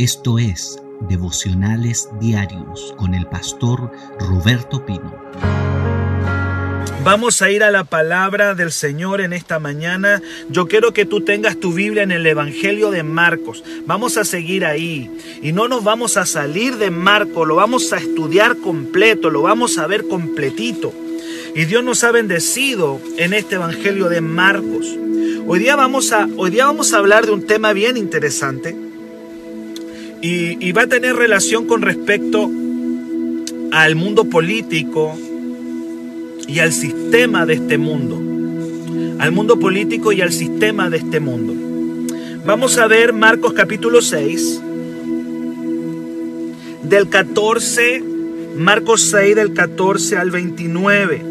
Esto es Devocionales Diarios con el pastor Roberto Pino. Vamos a ir a la palabra del Señor en esta mañana. Yo quiero que tú tengas tu Biblia en el Evangelio de Marcos. Vamos a seguir ahí. Y no nos vamos a salir de Marcos, lo vamos a estudiar completo, lo vamos a ver completito. Y Dios nos ha bendecido en este Evangelio de Marcos. Hoy día vamos a, hoy día vamos a hablar de un tema bien interesante y, va a tener relación con respecto al mundo político y al sistema de este mundo. Al mundo político y al sistema de este mundo. Vamos a ver Marcos capítulo 6, del 14, Marcos 6 del 14 al 29.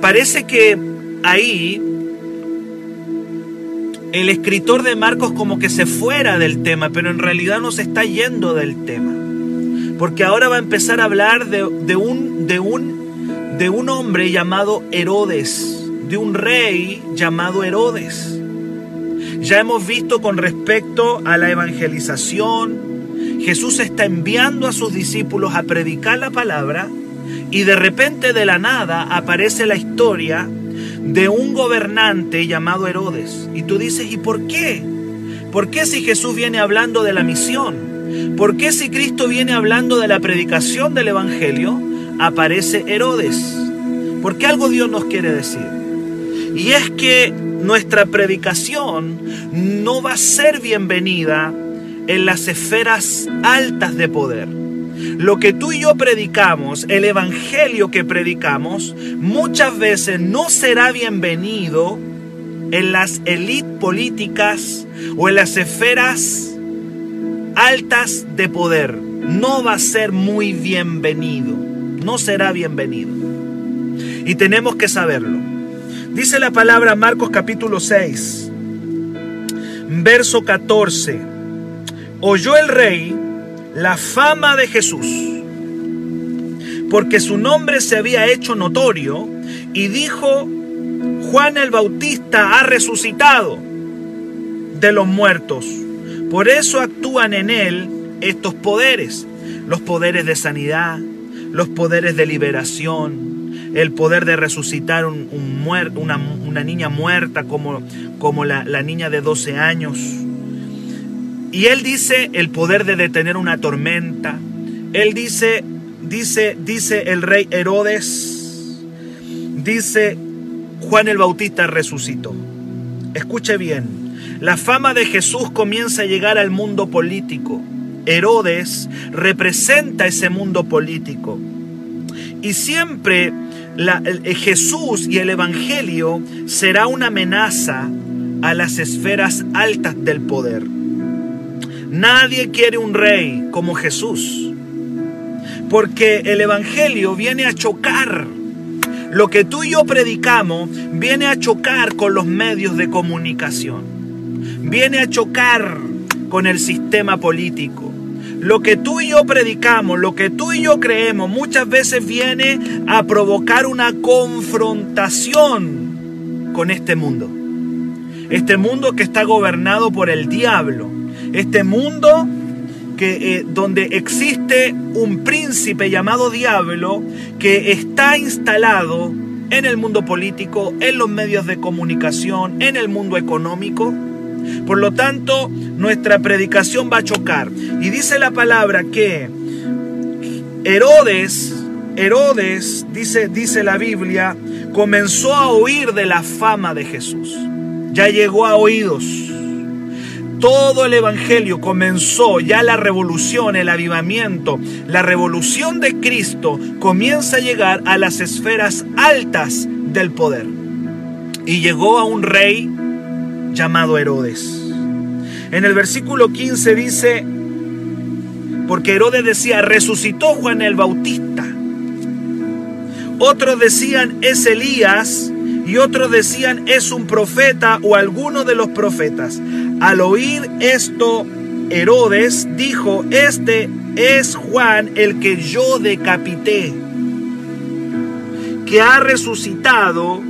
Parece que ahí el escritor de Marcos como que se fuera del tema, pero en realidad no se está yendo del tema. Porque ahora va a empezar a hablar de, un, de, un, de un hombre llamado Herodes, de un rey llamado Herodes. Ya hemos visto con respecto a la evangelización, Jesús está enviando a sus discípulos a predicar la palabra y de repente de la nada aparece la historia de un gobernante llamado Herodes. Y tú dices, ¿y por qué? ¿Por qué si Jesús viene hablando de la misión? ¿Por qué si Cristo viene hablando de la predicación del Evangelio, aparece Herodes? ¿Por qué algo Dios nos quiere decir? Y es que nuestra predicación no va a ser bienvenida en las esferas altas de poder. Lo que tú y yo predicamos, el evangelio que predicamos, muchas veces no será bienvenido en las élites políticas o en las esferas altas de poder. No va a ser muy bienvenido. No será bienvenido. Y tenemos que saberlo. Dice la palabra Marcos capítulo 6, verso 14. Oyó el rey la fama de Jesús, porque su nombre se había hecho notorio y dijo, Juan el Bautista ha resucitado de los muertos. Por eso actúan en él estos poderes, los poderes de sanidad, los poderes de liberación, el poder de resucitar un, una, niña muerta como, como la, la niña de 12 años y él dice el poder de detener una tormenta. Él dice, dice, dice el rey Herodes, dice Juan el Bautista resucitó. Escuche bien, la fama de Jesús comienza a llegar al mundo político. Herodes representa ese mundo político. Y siempre Jesús y el Evangelio será una amenaza a las esferas altas del poder. Nadie quiere un rey como Jesús. Porque el Evangelio viene a chocar. Lo que tú y yo predicamos viene a chocar con los medios de comunicación. Viene a chocar con el sistema político. Lo que tú y yo predicamos, lo que tú y yo creemos, muchas veces viene a provocar una confrontación con este mundo. Este mundo que está gobernado por el diablo este mundo que, eh, donde existe un príncipe llamado diablo que está instalado en el mundo político, en los medios de comunicación, en el mundo económico. Por lo tanto, nuestra predicación va a chocar. Y dice la palabra que Herodes, Herodes, dice, dice la Biblia, comenzó a oír de la fama de Jesús. Ya llegó a oídos todo el Evangelio comenzó, ya la revolución, el avivamiento, la revolución de Cristo comienza a llegar a las esferas altas del poder. Y llegó a un rey llamado Herodes. En el versículo 15 dice, porque Herodes decía, resucitó Juan el Bautista. Otros decían, es Elías, y otros decían, es un profeta o alguno de los profetas. Al oír esto, Herodes dijo, este es Juan el que yo decapité, que ha resucitado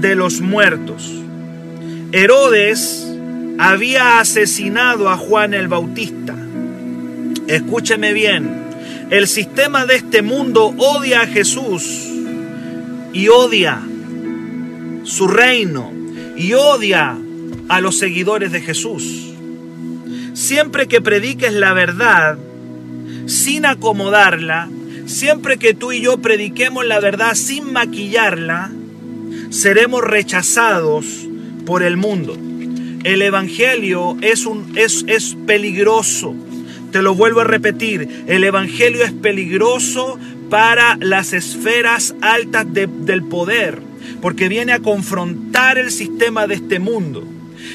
de los muertos. Herodes había asesinado a Juan el Bautista. Escúcheme bien, el sistema de este mundo odia a Jesús y odia su reino y odia a los seguidores de Jesús. Siempre que prediques la verdad, sin acomodarla, siempre que tú y yo prediquemos la verdad sin maquillarla, seremos rechazados por el mundo. El Evangelio es, un, es, es peligroso. Te lo vuelvo a repetir, el Evangelio es peligroso para las esferas altas del poder, porque viene a confrontar el sistema de este mundo.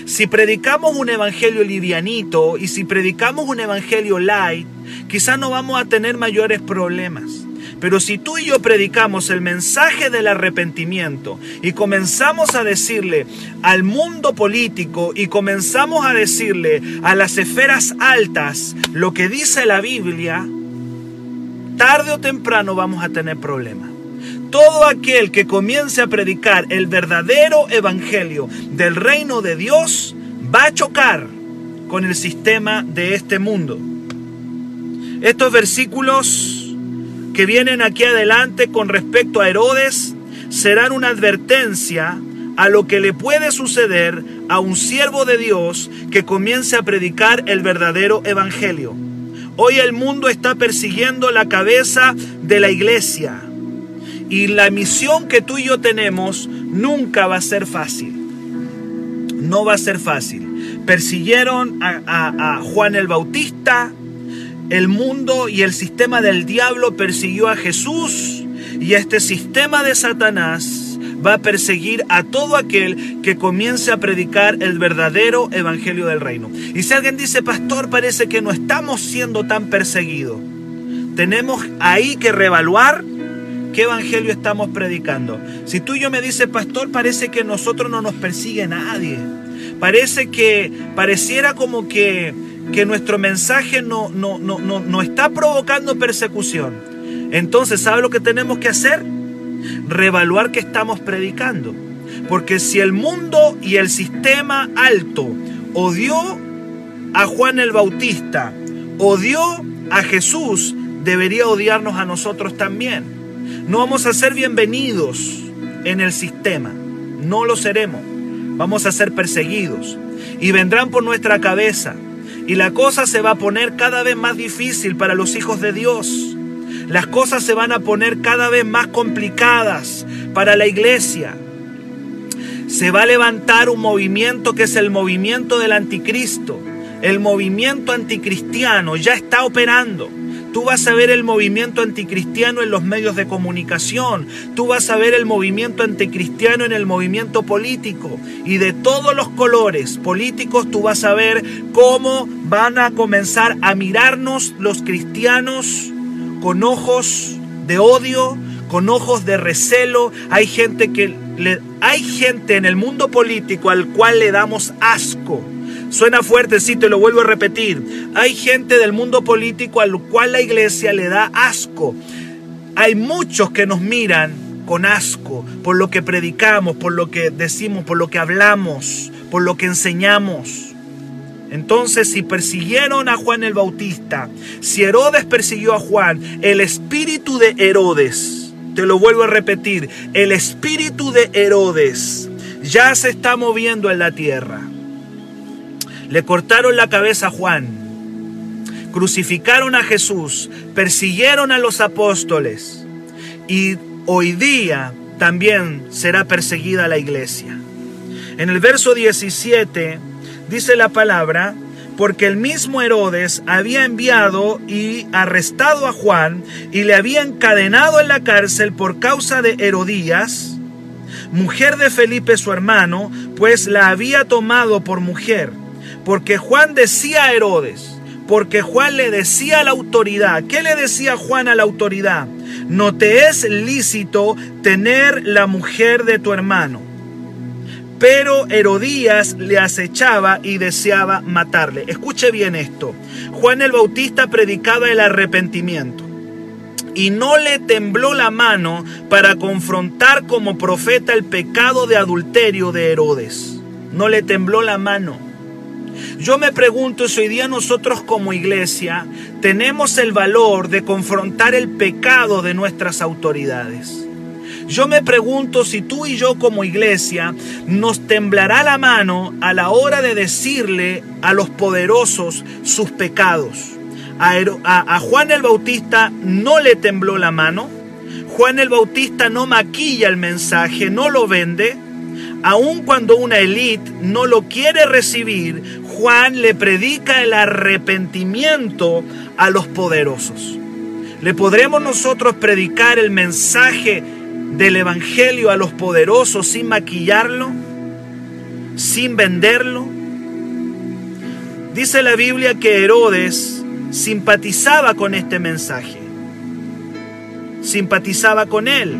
Si predicamos un evangelio livianito y si predicamos un evangelio light, quizás no vamos a tener mayores problemas. Pero si tú y yo predicamos el mensaje del arrepentimiento y comenzamos a decirle al mundo político y comenzamos a decirle a las esferas altas lo que dice la Biblia, tarde o temprano vamos a tener problemas. Todo aquel que comience a predicar el verdadero evangelio del reino de Dios va a chocar con el sistema de este mundo. Estos versículos que vienen aquí adelante con respecto a Herodes serán una advertencia a lo que le puede suceder a un siervo de Dios que comience a predicar el verdadero evangelio. Hoy el mundo está persiguiendo la cabeza de la iglesia y la misión que tú y yo tenemos nunca va a ser fácil. No va a ser fácil. Persiguieron a, a Juan el Bautista, el mundo y el sistema del diablo persiguió a Jesús y este sistema de Satanás va a perseguir a todo aquel que comience a predicar el verdadero evangelio del reino. Y si alguien dice, pastor, parece que no estamos siendo tan perseguidos, tenemos ahí que reevaluar qué evangelio estamos predicando. Si tú y yo me dices, pastor, parece que nosotros no nos persigue nadie. Parece que pareciera como que que nuestro mensaje no, no, no, no, está provocando persecución, entonces ¿sabe lo que tenemos que hacer? Revaluar qué estamos predicando. Porque si el mundo y el sistema alto odió a Juan el Bautista, odió a Jesús, debería odiarnos a nosotros también. No vamos a ser bienvenidos en el sistema, no lo seremos. Vamos a ser perseguidos y vendrán por nuestra cabeza y la cosa se va a poner cada vez más difícil para los hijos de Dios. Las cosas se van a poner cada vez más complicadas para la iglesia. Se va a levantar un movimiento que es el movimiento del anticristo. El movimiento anticristiano ya está operando. Tú vas a ver el movimiento anticristiano en los medios de comunicación. Tú vas a ver el movimiento anticristiano en el movimiento político. Y de todos los colores políticos tú vas a ver cómo van a comenzar a mirarnos los cristianos con ojos de odio, con ojos de recelo. Hay gente que le, hay gente en el mundo político al cual le damos asco Suena fuerte, sí, te lo vuelvo a repetir. Hay gente del mundo político al cual la iglesia le da asco. Hay muchos que nos miran con asco por lo que predicamos, por lo que decimos, por lo que hablamos, por lo que enseñamos. Entonces, si persiguieron a Juan el Bautista, si Herodes persiguió a Juan, el espíritu de Herodes, te lo vuelvo a repetir, el espíritu de Herodes ya se está moviendo en la tierra. Le cortaron la cabeza a Juan, crucificaron a Jesús, persiguieron a los apóstoles y hoy día también será perseguida la iglesia. En el verso 17 dice la palabra, porque el mismo Herodes había enviado y arrestado a Juan y le había encadenado en la cárcel por causa de Herodías, mujer de Felipe su hermano, pues la había tomado por mujer. Porque Juan decía a Herodes, porque Juan le decía a la autoridad, ¿qué le decía Juan a la autoridad? No te es lícito tener la mujer de tu hermano. Pero Herodías le acechaba y deseaba matarle. Escuche bien esto. Juan el Bautista predicaba el arrepentimiento y no le tembló la mano para confrontar como profeta el pecado de adulterio de Herodes. No le tembló la mano. Yo me pregunto si hoy día nosotros como iglesia tenemos el valor de confrontar el pecado de nuestras autoridades. Yo me pregunto si tú y yo como iglesia nos temblará la mano a la hora de decirle a los poderosos sus pecados. A, Juan el Bautista no le tembló la mano. Juan el Bautista no maquilla el mensaje, no lo vende. Aun cuando una élite no lo quiere recibir, Juan le predica el arrepentimiento a los poderosos. ¿Le podremos nosotros predicar el mensaje del Evangelio a los poderosos sin maquillarlo? ¿Sin venderlo? Dice la Biblia que Herodes simpatizaba con este mensaje. Simpatizaba con él.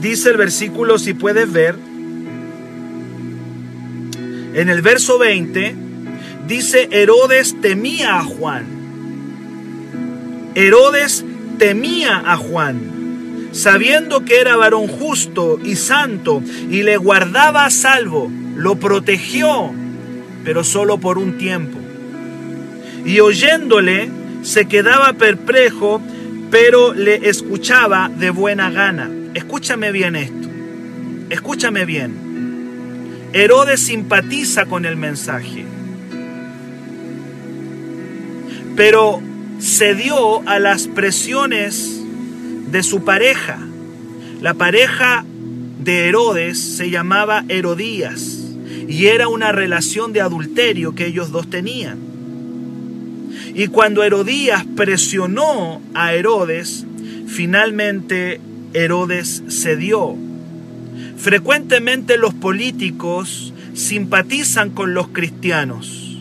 Dice el versículo, si puedes ver, en el verso 20, dice Herodes temía a Juan. Herodes temía a Juan, sabiendo que era varón justo y santo y le guardaba a salvo, lo protegió, pero solo por un tiempo y oyéndole se quedaba perplejo, pero le escuchaba de buena gana. Escúchame bien esto, escúchame bien. Herodes simpatiza con el mensaje, pero cedió a las presiones de su pareja. La pareja de Herodes se llamaba Herodías y era una relación de adulterio que ellos dos tenían. Y cuando Herodías presionó a Herodes, finalmente Herodes cedió. Frecuentemente los políticos simpatizan con los cristianos,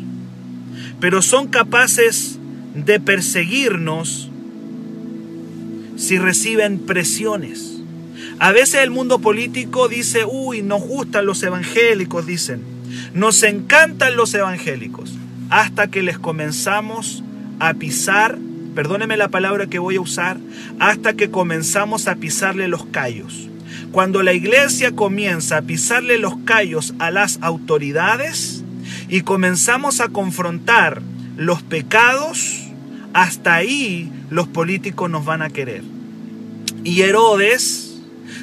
pero son capaces de perseguirnos si reciben presiones. A veces el mundo político dice, uy, nos gustan los evangélicos, dicen, nos encantan los evangélicos, hasta que les comenzamos a pisar, perdóneme la palabra que voy a usar, hasta que comenzamos a pisarle los callos. Cuando la iglesia comienza a pisarle los callos a las autoridades y comenzamos a confrontar los pecados, hasta ahí los políticos nos van a querer. Y Herodes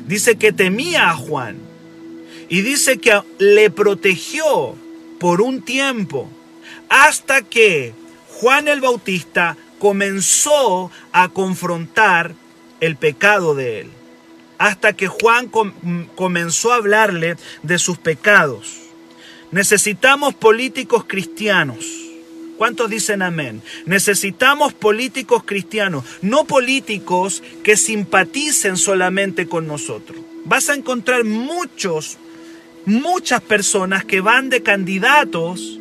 dice que temía a Juan y dice que le protegió por un tiempo hasta que Juan el Bautista comenzó a confrontar el pecado de él, hasta que Juan comenzó a hablarle de sus pecados. Necesitamos políticos cristianos. ¿Cuántos dicen amén? Necesitamos políticos cristianos, no políticos que simpaticen solamente con nosotros. Vas a encontrar muchos, muchas personas que van de candidatos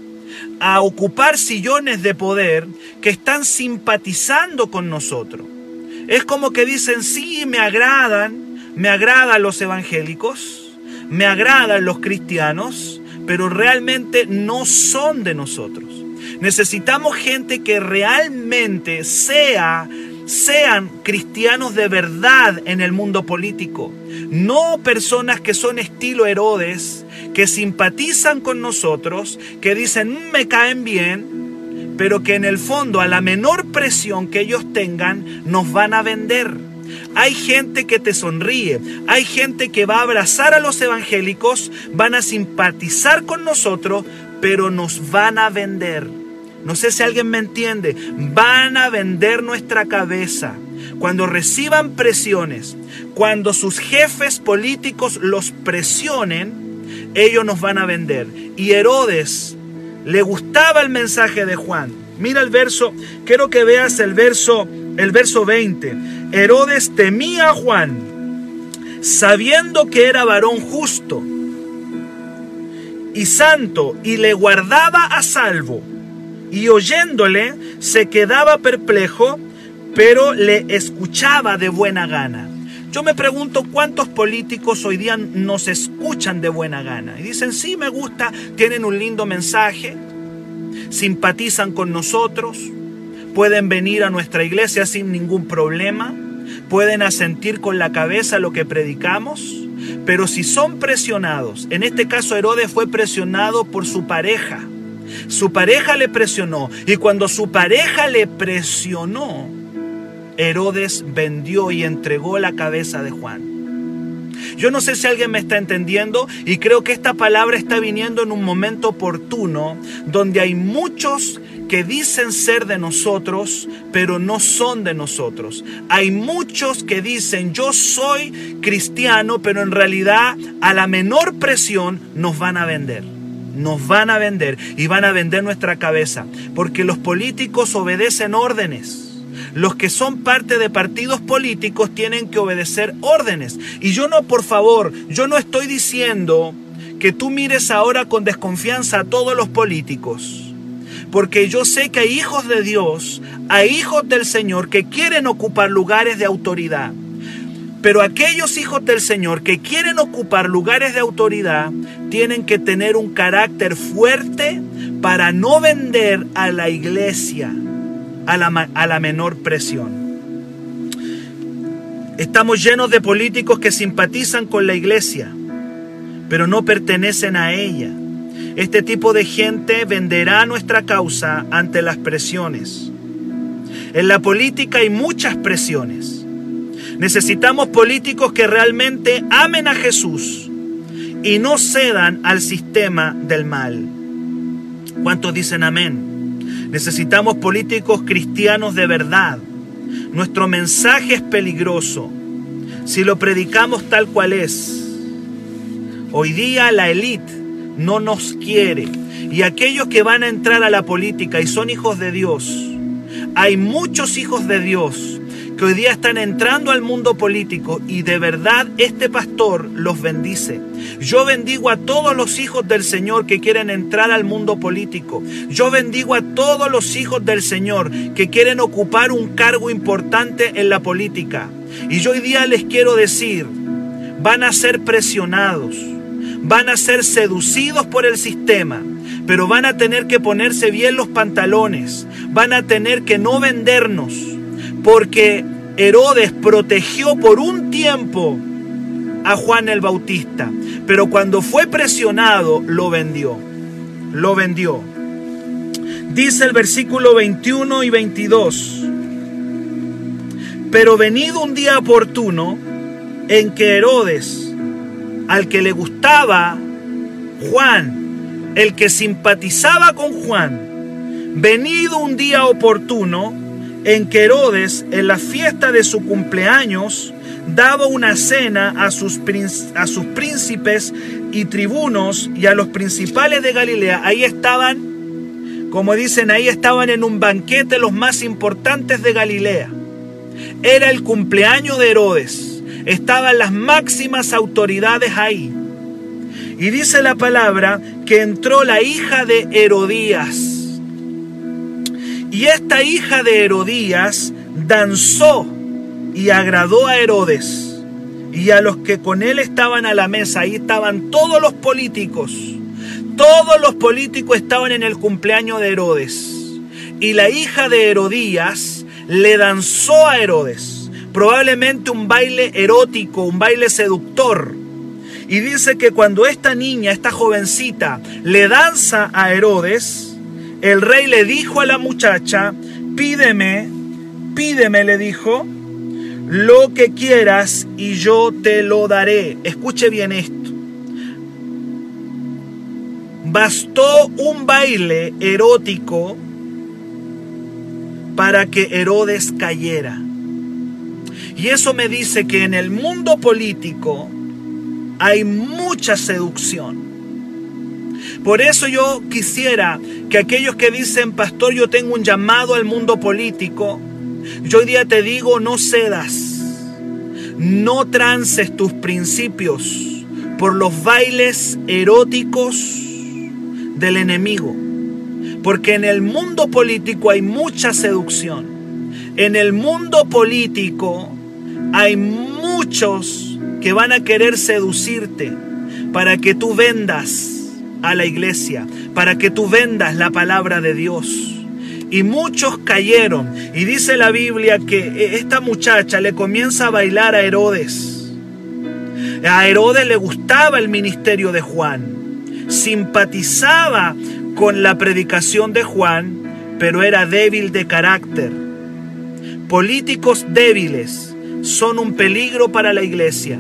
a ocupar sillones de poder que están simpatizando con nosotros. Es como que dicen, sí, me agradan, me agradan los evangélicos, me agradan los cristianos, pero realmente no son de nosotros. Necesitamos gente que realmente sea sean cristianos de verdad en el mundo político, no personas que son estilo Herodes, que simpatizan con nosotros, que dicen mm, me caen bien, pero que en el fondo a la menor presión que ellos tengan nos van a vender. Hay gente que te sonríe, hay gente que va a abrazar a los evangélicos, van a simpatizar con nosotros, pero nos van a vender. No sé si alguien me entiende, van a vender nuestra cabeza. Cuando reciban presiones, cuando sus jefes políticos los presionen, ellos nos van a vender. Y Herodes le gustaba el mensaje de Juan. Mira el verso, quiero que veas el verso, el verso 20. Herodes temía a Juan, sabiendo que era varón justo y santo, y le guardaba a salvo. Y oyéndole, se quedaba perplejo, pero le escuchaba de buena gana. Yo me pregunto cuántos políticos hoy día nos escuchan de buena gana y dicen, sí, me gusta, tienen un lindo mensaje, simpatizan con nosotros, pueden venir a nuestra iglesia sin ningún problema, pueden asentir con la cabeza lo que predicamos, pero si son presionados, en este caso Herodes fue presionado por su pareja, Su pareja le presionó. Y cuando su pareja le presionó, Herodes vendió y entregó la cabeza de Juan. Yo no sé si alguien me está entendiendo y creo que esta palabra está viniendo en un momento oportuno donde hay muchos que dicen ser de nosotros, pero no son de nosotros. Hay muchos que dicen yo soy cristiano, pero en realidad a la menor presión nos van a vender. Nos van a vender y van a vender nuestra cabeza, porque los políticos obedecen órdenes. Los que son parte de partidos políticos tienen que obedecer órdenes. Y yo no, por favor, yo no estoy diciendo que tú mires ahora con desconfianza a todos los políticos. Porque yo sé que hay hijos de Dios, hay hijos del Señor que quieren ocupar lugares de autoridad. Pero aquellos hijos del Señor que quieren ocupar lugares de autoridad tienen que tener un carácter fuerte para no vender a la iglesia a la, a la menor presión. Estamos llenos de políticos que simpatizan con la iglesia, pero no pertenecen a ella. Este tipo de gente venderá nuestra causa ante las presiones. En la política hay muchas presiones. Necesitamos políticos que realmente amen a Jesús y no cedan al sistema del mal. ¿Cuántos dicen amén? Necesitamos políticos cristianos de verdad. Nuestro mensaje es peligroso si lo predicamos tal cual es. Hoy día la élite no nos quiere y aquellos que van a entrar a la política y son hijos de Dios, hay muchos hijos de Dios que hoy día están entrando al mundo político y de verdad este pastor los bendice. Yo bendigo a todos los hijos del Señor que quieren entrar al mundo político. Yo bendigo a todos los hijos del Señor que quieren ocupar un cargo importante en la política. Y yo hoy día les quiero decir, van a ser presionados, van a ser seducidos por el sistema, pero van a tener que ponerse bien los pantalones, van a tener que no vendernos porque Herodes protegió por un tiempo a Juan el Bautista, pero cuando fue presionado lo vendió, lo vendió. Dice el versículo 21 y 22, pero venido un día oportuno en que Herodes, al que le gustaba Juan, el que simpatizaba con Juan, venido un día oportuno, en que Herodes, en la fiesta de su cumpleaños, daba una cena a sus, a sus príncipes y tribunos y a los principales de Galilea. Ahí estaban, como dicen, ahí estaban en un banquete los más importantes de Galilea. Era el cumpleaños de Herodes. Estaban las máximas autoridades ahí. Y dice la palabra que entró la hija de Herodías y esta hija de Herodías danzó y agradó a Herodes y a los que con él estaban a la mesa. Ahí estaban todos los políticos. Todos los políticos estaban en el cumpleaños de Herodes. Y la hija de Herodías le danzó a Herodes. Probablemente un baile erótico, un baile seductor. Y dice que cuando esta niña, esta jovencita, le danza a Herodes, el rey le dijo a la muchacha, pídeme, pídeme, le dijo, lo que quieras y yo te lo daré. Escuche bien esto. Bastó un baile erótico para que Herodes cayera. Y eso me dice que en el mundo político hay mucha seducción. Por eso yo quisiera que aquellos que dicen, pastor, yo tengo un llamado al mundo político, yo hoy día te digo, no cedas, no trances tus principios por los bailes eróticos del enemigo. Porque en el mundo político hay mucha seducción. En el mundo político hay muchos que van a querer seducirte para que tú vendas a la iglesia, para que tú vendas la palabra de Dios. Y muchos cayeron. Y dice la Biblia que esta muchacha le comienza a bailar a Herodes. A Herodes le gustaba el ministerio de Juan. Simpatizaba con la predicación de Juan, pero era débil de carácter. Políticos débiles son un peligro para la iglesia.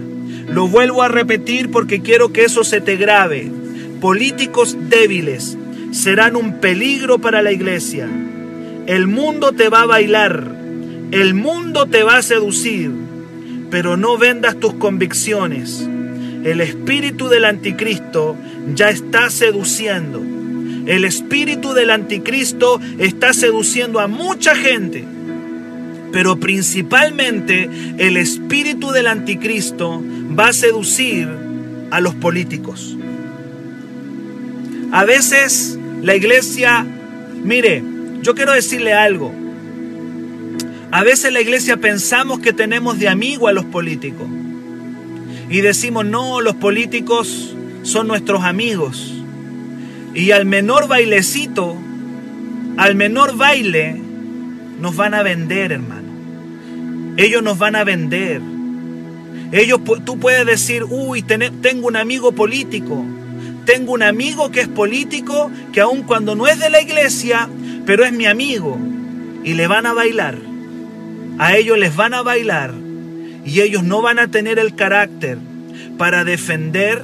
Lo vuelvo a repetir porque quiero que eso se te grabe. Políticos débiles serán un peligro para la iglesia. El mundo te va a bailar, el mundo te va a seducir, pero no vendas tus convicciones. El espíritu del anticristo ya está seduciendo. El espíritu del anticristo está seduciendo a mucha gente. Pero principalmente el espíritu del anticristo va a seducir a los políticos. A veces la iglesia, mire, yo quiero decirle algo. A veces la iglesia pensamos que tenemos de amigo a los políticos. Y decimos, no, los políticos son nuestros amigos. Y al menor bailecito, al menor baile, nos van a vender, hermano. Ellos nos van a vender. Ellos, tú puedes decir, uy, tengo un amigo político. Tengo un amigo que es político, que aun cuando no es de la iglesia, pero es mi amigo. Y le van a bailar a ellos les van a bailar y ellos no van a tener el carácter para defender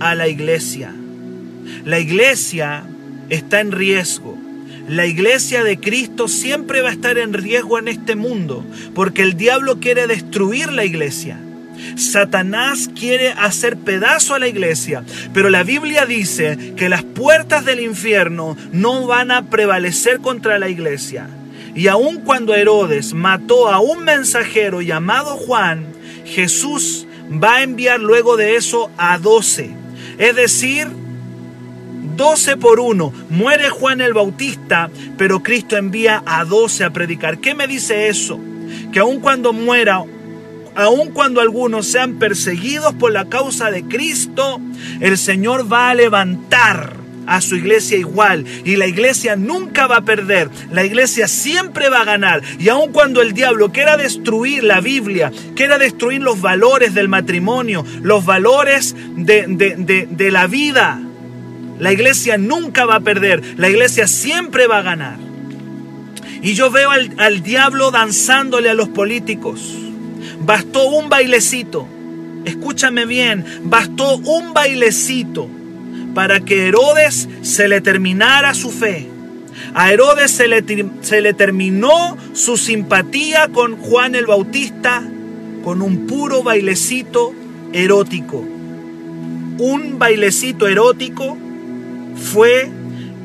a la iglesia. La iglesia está en riesgo. La iglesia de Cristo siempre va a estar en riesgo en este mundo porque el diablo quiere destruir la iglesia. Satanás quiere hacer pedazo a la iglesia, pero la Biblia dice que las puertas del infierno no van a prevalecer contra la iglesia. Y aun cuando Herodes mató a un mensajero llamado Juan, Jesús va a enviar luego de eso a doce. Es decir, doce por uno. Muere Juan el Bautista, pero Cristo envía a doce a predicar. ¿Qué me dice eso? Que aun cuando muera, aun cuando algunos sean perseguidos por la causa de Cristo, el Señor va a levantar a su iglesia igual. Y la iglesia nunca va a perder. La iglesia siempre va a ganar. Y aun cuando el diablo quiera destruir la Biblia, quiera destruir los valores del matrimonio, los valores de, la vida, la iglesia nunca va a perder. La iglesia siempre va a ganar. Y yo veo al, al diablo danzándole a los políticos. Bastó un bailecito. Escúchame bien, bastó un bailecito para que Herodes se le terminara su fe. A Herodes se le, se le terminó su simpatía con Juan el Bautista con un puro bailecito erótico. Un bailecito erótico fue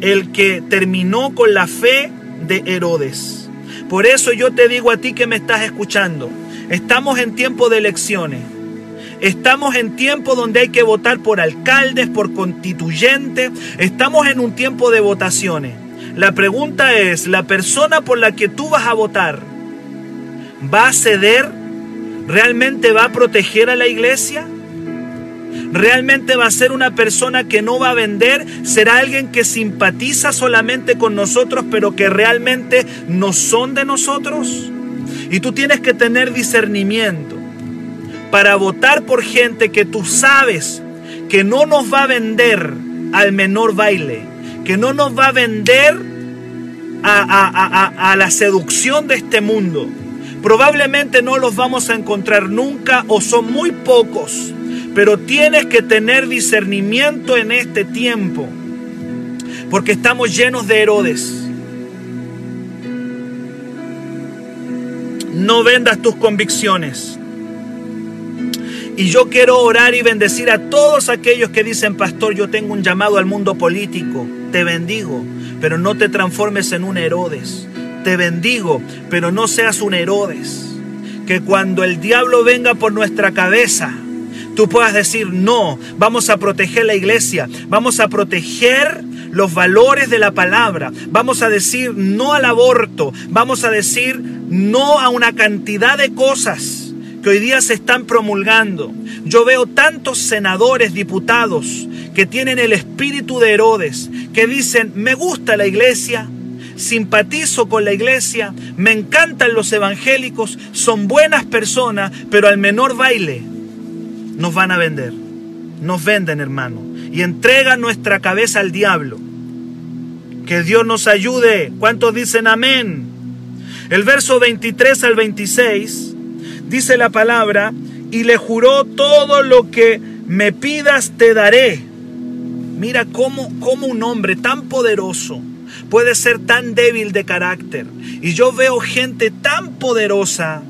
el que terminó con la fe de Herodes. Por eso yo te digo a ti que me estás escuchando, estamos en tiempo de elecciones. Estamos en tiempo donde hay que votar por alcaldes, por constituyentes. Estamos en un tiempo de votaciones. La pregunta es, ¿la persona por la que tú vas a votar va a ceder? ¿Realmente va a proteger a la iglesia? ¿Realmente va a ser una persona que no va a vender? ¿Será alguien que simpatiza solamente con nosotros pero que realmente no son de nosotros? Y tú tienes que tener discernimiento para votar por gente que tú sabes que no nos va a vender al menor baile, que no nos va a vender a, la seducción de este mundo. Probablemente no los vamos a encontrar nunca o son muy pocos, pero tienes que tener discernimiento en este tiempo, porque estamos llenos de Herodes. No vendas tus convicciones. Y yo quiero orar y bendecir a todos aquellos que dicen, pastor, yo tengo un llamado al mundo político. Te bendigo, pero no te transformes en un Herodes. Te bendigo, pero no seas un Herodes. Que cuando el diablo venga por nuestra cabeza, tú puedas decir, no, vamos a proteger la iglesia, vamos a proteger los valores de la palabra, vamos a decir no al aborto, vamos a decir no a una cantidad de cosas que hoy día se están promulgando. Yo veo tantos senadores, diputados, que tienen el espíritu de Herodes, que dicen, me gusta la iglesia, simpatizo con la iglesia, me encantan los evangélicos, son buenas personas, pero al menor baile nos van a vender. Nos venden, hermano, y entregan nuestra cabeza al diablo. Que Dios nos ayude. ¿Cuántos dicen amén? El verso 23 al 26 dice la palabra, y le juró todo lo que me pidas te daré. Mira cómo, cómo un hombre tan poderoso puede ser tan débil de carácter. Y yo veo gente tan poderosa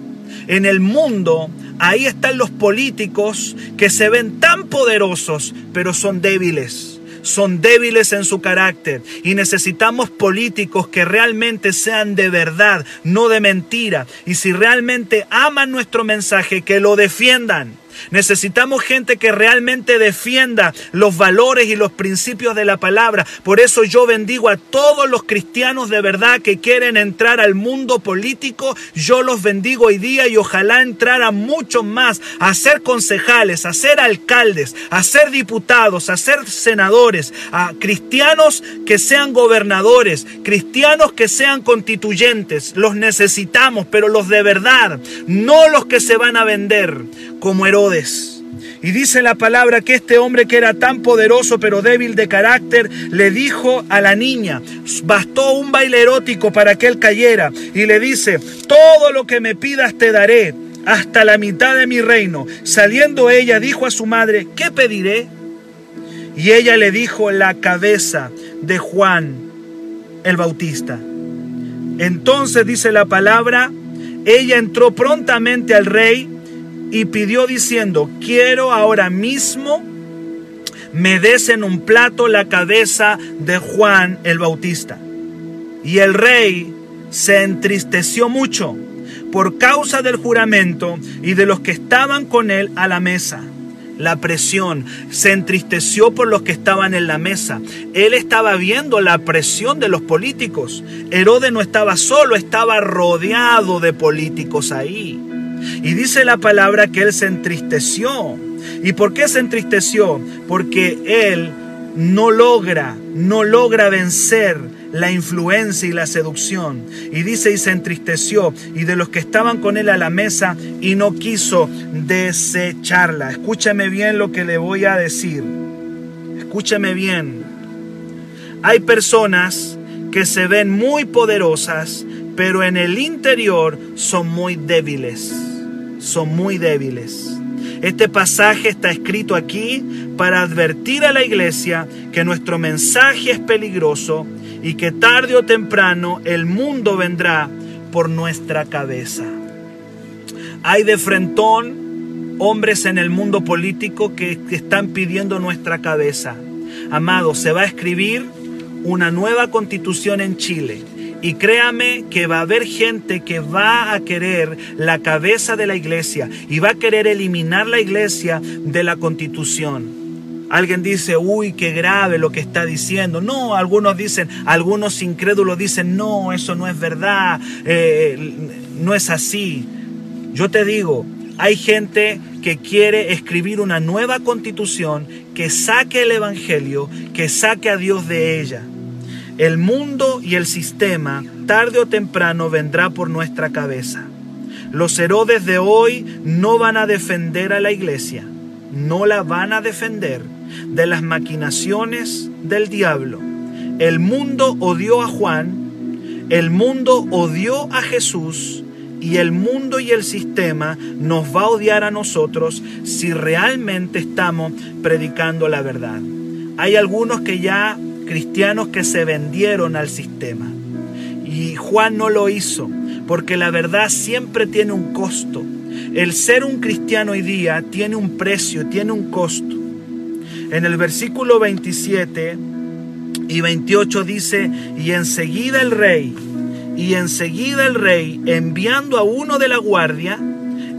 en el mundo. Ahí están los políticos que se ven tan poderosos, pero son débiles. Son débiles en su carácter. Y necesitamos políticos que realmente sean de verdad, no de mentira. Y si realmente aman nuestro mensaje, que lo defiendan Necesitamos gente que realmente defienda los valores y los principios de la palabra. Por eso yo bendigo a todos los cristianos de verdad que quieren entrar al mundo político. Yo los bendigo hoy día y ojalá entrara muchos más a ser concejales, a ser alcaldes, a ser diputados, a ser senadores, a cristianos que sean gobernadores, cristianos que sean constituyentes. Los necesitamos, pero los de verdad, no los que se van a vender como Herodes. Y dice la palabra que este hombre que era tan poderoso pero débil de carácter le dijo a la niña, bastó un baile erótico para que él cayera y le dice, todo lo que me pidas te daré hasta la mitad de mi reino. Saliendo ella dijo a su madre, ¿qué pediré? Y ella le dijo la cabeza de Juan el Bautista. Entonces dice la palabra, ella entró prontamente al rey y pidió diciendo, quiero ahora mismo me des en un plato la cabeza de Juan el Bautista. Y el rey se entristeció mucho por causa del juramento y de los que estaban con él a la mesa. La presión se entristeció por los que estaban en la mesa. Él estaba viendo la presión de los políticos. Herodes no estaba solo, estaba rodeado de políticos ahí. Y dice la palabra que él se entristeció. ¿Y por qué se entristeció? Porque él no logra, no logra vencer la influencia y la seducción. Y dice, y se entristeció, y de los que estaban con él a la mesa, y no quiso desecharla. Escúchame bien lo que le voy a decir. Escúchame bien. Hay personas que se ven muy poderosas, pero en el interior son muy débiles son muy débiles. Este pasaje está escrito aquí para advertir a la iglesia que nuestro mensaje es peligroso y que tarde o temprano el mundo vendrá por nuestra cabeza. Hay de frentón hombres en el mundo político que, están pidiendo nuestra cabeza. Amado, se va a escribir una nueva constitución en Chile y créame que va a haber gente que va a querer la cabeza de la iglesia y va a querer eliminar la iglesia de la constitución. Alguien dice, uy, qué grave lo que está diciendo. No, algunos dicen, algunos incrédulos dicen, no, eso no es verdad, eh, no es así. Yo te digo, hay gente que quiere escribir una nueva constitución que saque el Evangelio, que saque a Dios de ella. El mundo y el sistema tarde o temprano vendrá por nuestra cabeza. Los Herodes de hoy no van a defender a la iglesia, no la van a defender de las maquinaciones del diablo. El mundo odió a Juan, el mundo odió a Jesús y el mundo y el sistema nos va a odiar a nosotros si realmente estamos predicando la verdad. Hay algunos que ya cristianos que se vendieron al sistema. Y Juan no lo hizo, porque la verdad siempre tiene un costo. El ser un cristiano hoy día tiene un precio, tiene un costo. En el versículo 27 y 28 dice, y enseguida el rey, y enseguida el rey, enviando a uno de la guardia,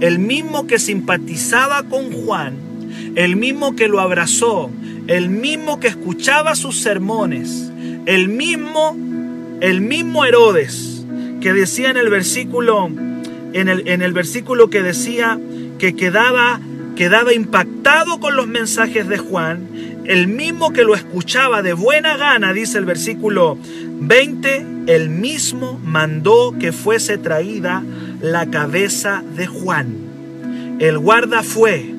el mismo que simpatizaba con Juan, el mismo que lo abrazó, el mismo que escuchaba sus sermones, el mismo, el mismo Herodes que decía en el versículo, en el, en el versículo que decía que quedaba, quedaba impactado con los mensajes de Juan, el mismo que lo escuchaba de buena gana, dice el versículo 20, el mismo mandó que fuese traída la cabeza de Juan. El guarda fue,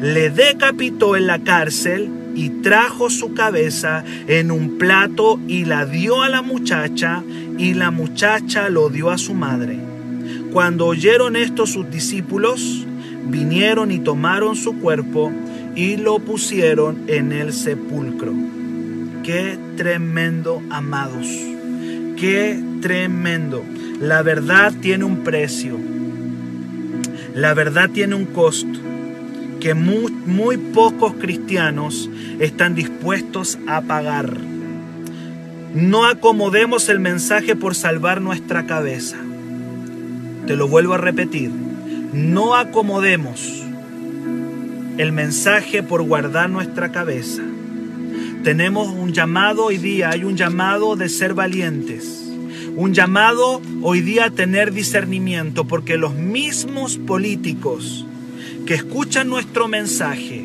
le decapitó en la cárcel y trajo su cabeza en un plato y la dio a la muchacha y la muchacha lo dio a su madre. Cuando oyeron esto sus discípulos, vinieron y tomaron su cuerpo y lo pusieron en el sepulcro. Qué tremendo, amados. Qué tremendo. La verdad tiene un precio. La verdad tiene un costo que muy, muy pocos cristianos están dispuestos a pagar. No acomodemos el mensaje por salvar nuestra cabeza. Te lo vuelvo a repetir. No acomodemos el mensaje por guardar nuestra cabeza. Tenemos un llamado hoy día, hay un llamado de ser valientes. Un llamado hoy día a tener discernimiento, porque los mismos políticos que escuchan nuestro mensaje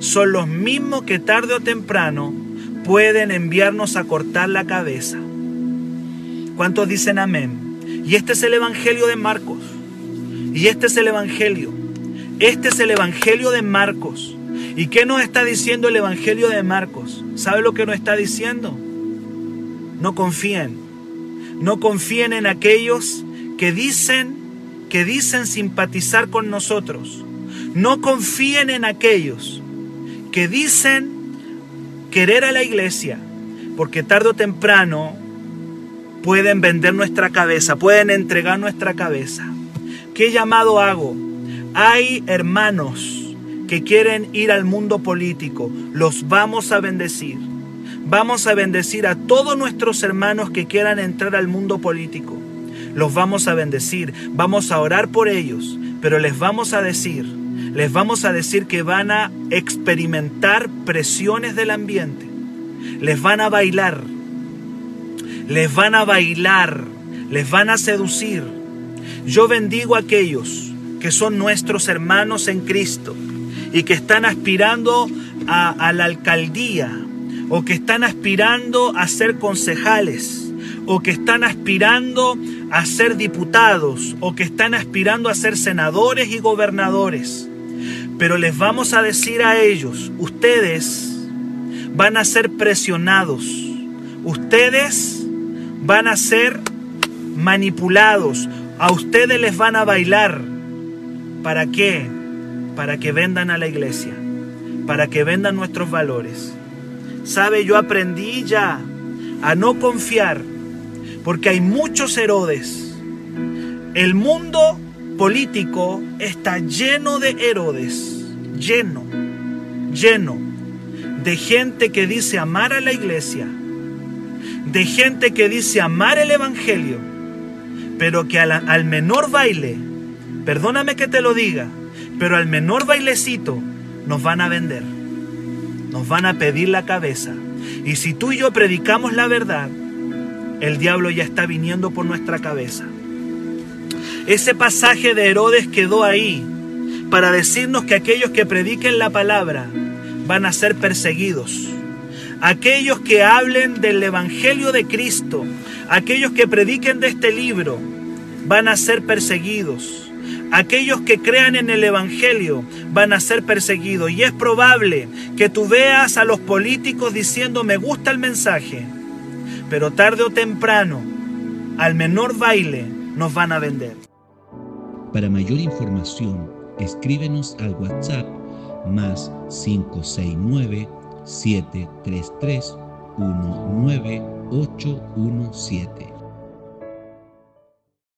son los mismos que tarde o temprano pueden enviarnos a cortar la cabeza. ¿Cuántos dicen amén? Y este es el Evangelio de Marcos. Y este es el Evangelio. Este es el Evangelio de Marcos. ¿Y qué nos está diciendo el Evangelio de Marcos? ¿Sabe lo que nos está diciendo? No confíen. No confíen en aquellos que dicen que dicen simpatizar con nosotros, no confíen en aquellos que dicen querer a la iglesia, porque tarde o temprano pueden vender nuestra cabeza, pueden entregar nuestra cabeza. ¿Qué llamado hago? Hay hermanos que quieren ir al mundo político, los vamos a bendecir. Vamos a bendecir a todos nuestros hermanos que quieran entrar al mundo político. Los vamos a bendecir, vamos a orar por ellos, pero les vamos a decir les vamos a decir que van a experimentar presiones del ambiente. Les van a bailar. Les van a bailar. Les van a seducir. Yo bendigo a aquellos que son nuestros hermanos en Cristo y que están aspirando a, a la alcaldía o que están aspirando a ser concejales o que están aspirando a ser diputados o que están aspirando a ser senadores y gobernadores. Pero les vamos a decir a ellos, ustedes van a ser presionados, ustedes van a ser manipulados, a ustedes les van a bailar. ¿Para qué? Para que vendan a la iglesia, para que vendan nuestros valores. ¿Sabe? Yo aprendí ya a no confiar, porque hay muchos Herodes. El mundo político está lleno de Herodes, lleno, lleno de gente que dice amar a la iglesia, de gente que dice amar el Evangelio, pero que al, al menor baile, perdóname que te lo diga, pero al menor bailecito nos van a vender, nos van a pedir la cabeza. Y si tú y yo predicamos la verdad, el diablo ya está viniendo por nuestra cabeza. Ese pasaje de Herodes quedó ahí para decirnos que aquellos que prediquen la palabra van a ser perseguidos. Aquellos que hablen del Evangelio de Cristo, aquellos que prediquen de este libro, van a ser perseguidos. Aquellos que crean en el Evangelio van a ser perseguidos. Y es probable que tú veas a los políticos diciendo me gusta el mensaje, pero tarde o temprano, al menor baile, nos van a vender. Para mayor información, escríbenos al WhatsApp más 569 733 19817.